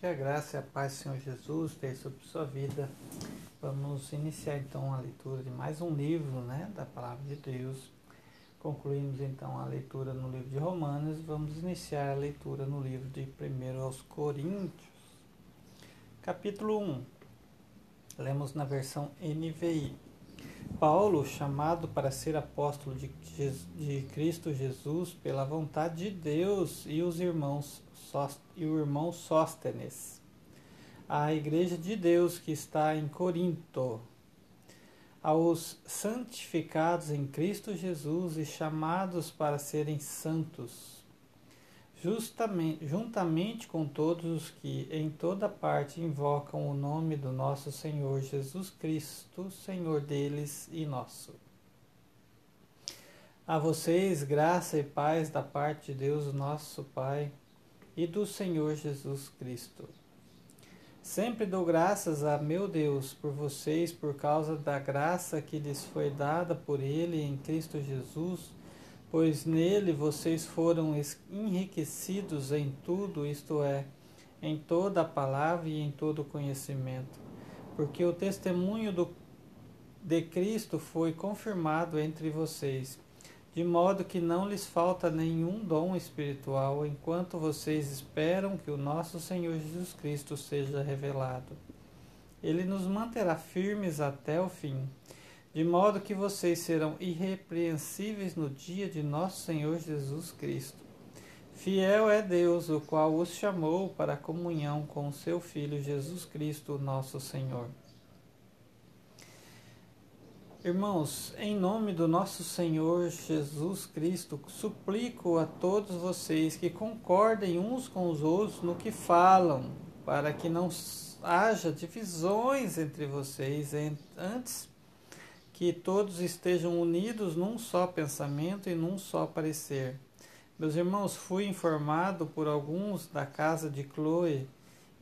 Que a graça e a paz do Senhor Jesus esteja sobre sua vida. Vamos iniciar então a leitura de mais um livro né, da Palavra de Deus. Concluímos então a leitura no livro de Romanos. Vamos iniciar a leitura no livro de 1 aos Coríntios. Capítulo 1. Lemos na versão NVI. Paulo, chamado para ser apóstolo de, de Cristo Jesus pela vontade de Deus e os irmãos e o irmão Sóstenes, a igreja de Deus que está em Corinto, aos santificados em Cristo Jesus e chamados para serem santos, justamente, juntamente com todos os que em toda parte invocam o nome do nosso Senhor Jesus Cristo, Senhor deles e nosso. A vocês, graça e paz da parte de Deus, nosso Pai, e do Senhor Jesus Cristo. Sempre dou graças a meu Deus por vocês, por causa da graça que lhes foi dada por Ele em Cristo Jesus pois nele vocês foram enriquecidos em tudo, isto é, em toda a palavra e em todo o conhecimento, porque o testemunho do, de Cristo foi confirmado entre vocês, de modo que não lhes falta nenhum dom espiritual, enquanto vocês esperam que o nosso Senhor Jesus Cristo seja revelado. Ele nos manterá firmes até o fim de modo que vocês serão irrepreensíveis no dia de nosso Senhor Jesus Cristo. Fiel é Deus, o qual os chamou para a comunhão com seu Filho Jesus Cristo, nosso Senhor. Irmãos, em nome do nosso Senhor Jesus Cristo, suplico a todos vocês que concordem uns com os outros no que falam, para que não haja divisões entre vocês, antes que todos estejam unidos num só pensamento e num só parecer. Meus irmãos, fui informado por alguns da casa de Chloe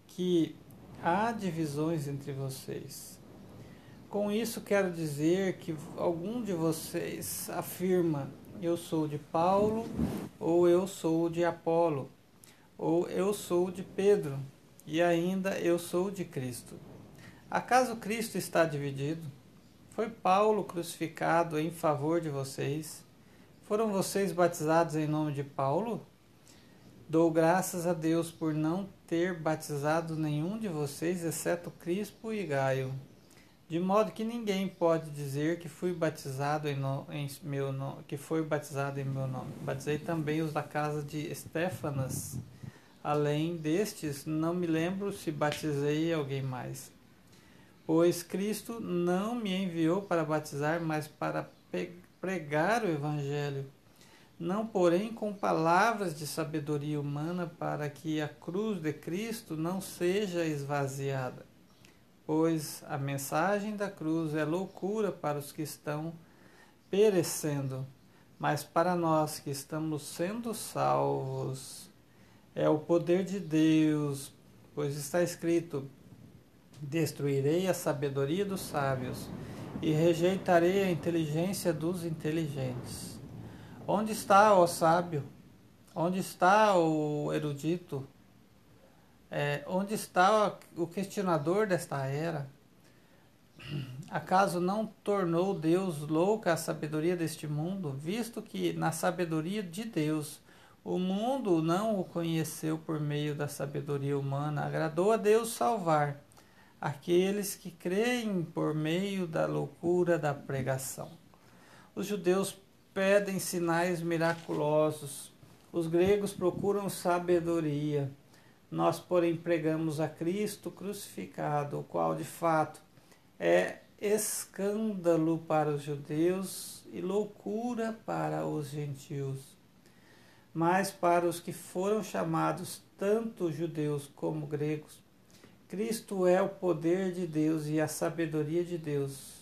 que há divisões entre vocês. Com isso quero dizer que algum de vocês afirma eu sou de Paulo, ou eu sou de Apolo, ou eu sou de Pedro, e ainda eu sou de Cristo. Acaso Cristo está dividido? Foi Paulo crucificado em favor de vocês? Foram vocês batizados em nome de Paulo? Dou graças a Deus por não ter batizado nenhum de vocês, exceto Crispo e Gaio. De modo que ninguém pode dizer que fui batizado em, no, em meu que foi batizado em meu nome. Batizei também os da casa de Estefanas. Além destes, não me lembro se batizei alguém mais. Pois Cristo não me enviou para batizar, mas para pregar o Evangelho, não porém com palavras de sabedoria humana, para que a cruz de Cristo não seja esvaziada. Pois a mensagem da cruz é loucura para os que estão perecendo, mas para nós que estamos sendo salvos, é o poder de Deus, pois está escrito: Destruirei a sabedoria dos sábios e rejeitarei a inteligência dos inteligentes. Onde está o sábio? Onde está o erudito? É, onde está o questionador desta era? Acaso não tornou Deus louca a sabedoria deste mundo, visto que na sabedoria de Deus o mundo não o conheceu por meio da sabedoria humana? Agradou a Deus salvar aqueles que creem por meio da loucura da pregação. Os judeus pedem sinais miraculosos, os gregos procuram sabedoria. Nós, porém, pregamos a Cristo crucificado, o qual de fato é escândalo para os judeus e loucura para os gentios. Mas para os que foram chamados, tanto judeus como gregos, Cristo é o poder de Deus e a sabedoria de Deus.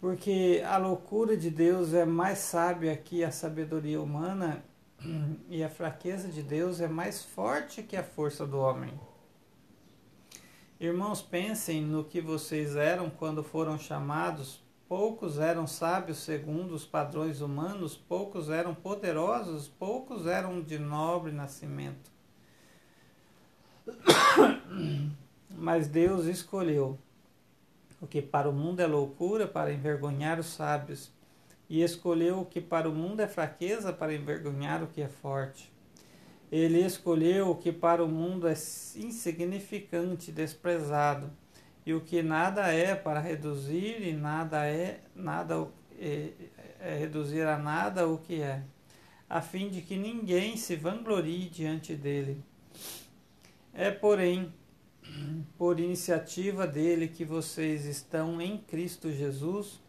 Porque a loucura de Deus é mais sábia que a sabedoria humana e a fraqueza de Deus é mais forte que a força do homem. Irmãos, pensem no que vocês eram quando foram chamados. Poucos eram sábios segundo os padrões humanos, poucos eram poderosos, poucos eram de nobre nascimento. Mas Deus escolheu o que para o mundo é loucura para envergonhar os sábios, e escolheu o que para o mundo é fraqueza para envergonhar o que é forte. Ele escolheu o que para o mundo é insignificante, desprezado, e o que nada é para reduzir e nada é nada é, é reduzir a nada o que é, a fim de que ninguém se vanglorie diante dele. É, porém, por iniciativa dele que vocês estão em Cristo Jesus,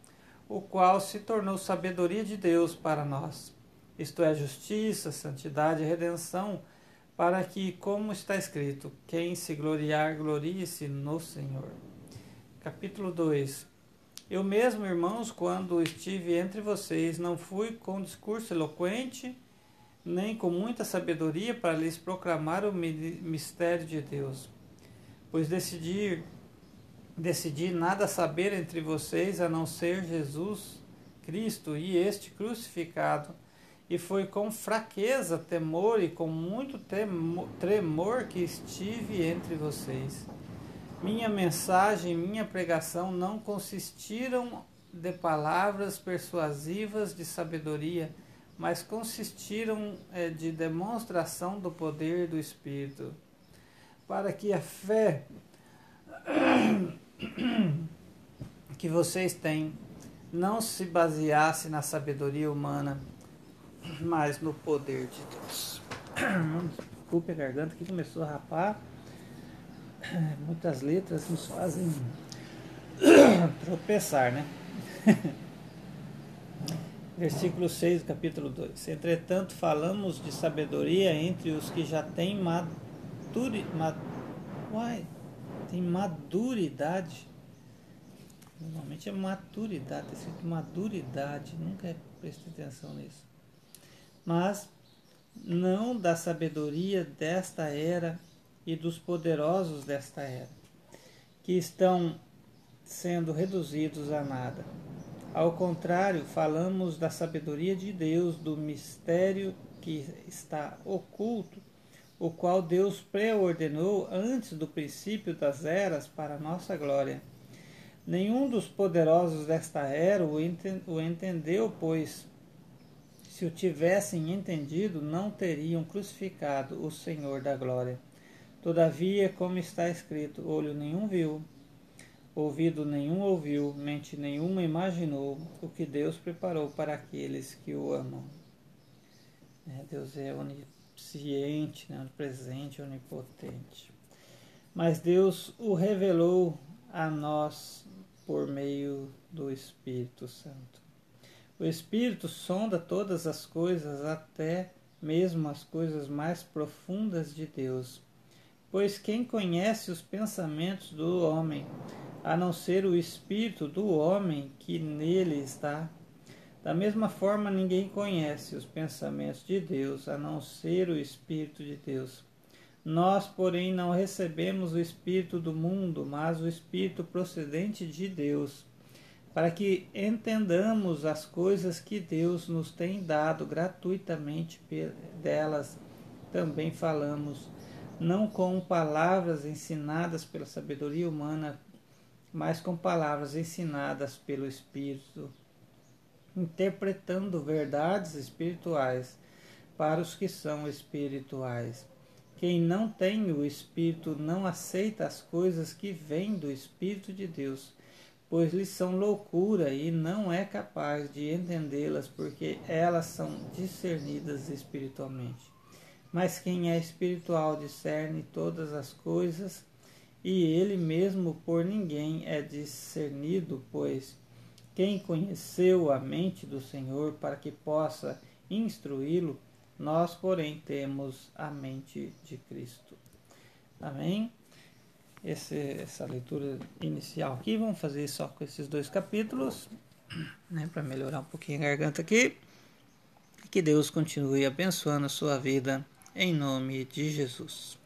o qual se tornou sabedoria de Deus para nós. Isto é, justiça, santidade e redenção, para que, como está escrito, quem se gloriar, glorie-se no Senhor. Capítulo 2 Eu mesmo, irmãos, quando estive entre vocês, não fui com discurso eloquente, nem com muita sabedoria para lhes proclamar o mistério de Deus pois decidi, decidi nada saber entre vocês a não ser Jesus Cristo e este crucificado. E foi com fraqueza, temor e com muito tremor que estive entre vocês. Minha mensagem, minha pregação não consistiram de palavras persuasivas de sabedoria, mas consistiram é, de demonstração do poder do Espírito para que a fé que vocês têm não se baseasse na sabedoria humana, mas no poder de Deus. Desculpe a garganta que começou a rapar. Muitas letras nos fazem tropeçar, né? Versículo 6 capítulo 2. Entretanto, falamos de sabedoria entre os que já têm maturi, ma, uai, tem maduridade. Normalmente é maturidade, tem escrito maduridade, nunca prestei atenção nisso. Mas não da sabedoria desta era e dos poderosos desta era, que estão sendo reduzidos a nada. Ao contrário, falamos da sabedoria de Deus, do mistério que está oculto o qual Deus preordenou antes do princípio das eras para nossa glória. Nenhum dos poderosos desta era o entendeu, pois se o tivessem entendido, não teriam crucificado o Senhor da glória. Todavia, como está escrito, olho nenhum viu, ouvido nenhum ouviu, mente nenhuma imaginou o que Deus preparou para aqueles que o amam. É, Deus é onipotente onisciente, né, onipresente, onipotente. Mas Deus o revelou a nós por meio do Espírito Santo. O Espírito sonda todas as coisas, até mesmo as coisas mais profundas de Deus. Pois quem conhece os pensamentos do homem, a não ser o Espírito do homem que nele está? Da mesma forma, ninguém conhece os pensamentos de Deus a não ser o Espírito de Deus. Nós, porém, não recebemos o Espírito do mundo, mas o Espírito procedente de Deus, para que entendamos as coisas que Deus nos tem dado gratuitamente delas. Também falamos, não com palavras ensinadas pela sabedoria humana, mas com palavras ensinadas pelo Espírito interpretando verdades espirituais para os que são espirituais. Quem não tem o Espírito não aceita as coisas que vêm do Espírito de Deus, pois lhes são loucura e não é capaz de entendê-las, porque elas são discernidas espiritualmente. Mas quem é espiritual discerne todas as coisas, e ele mesmo por ninguém é discernido, pois quem conheceu a mente do Senhor para que possa instruí-lo, nós, porém, temos a mente de Cristo. Amém? Esse, essa leitura inicial aqui, vamos fazer só com esses dois capítulos, né, para melhorar um pouquinho a garganta aqui. Que Deus continue abençoando a sua vida, em nome de Jesus.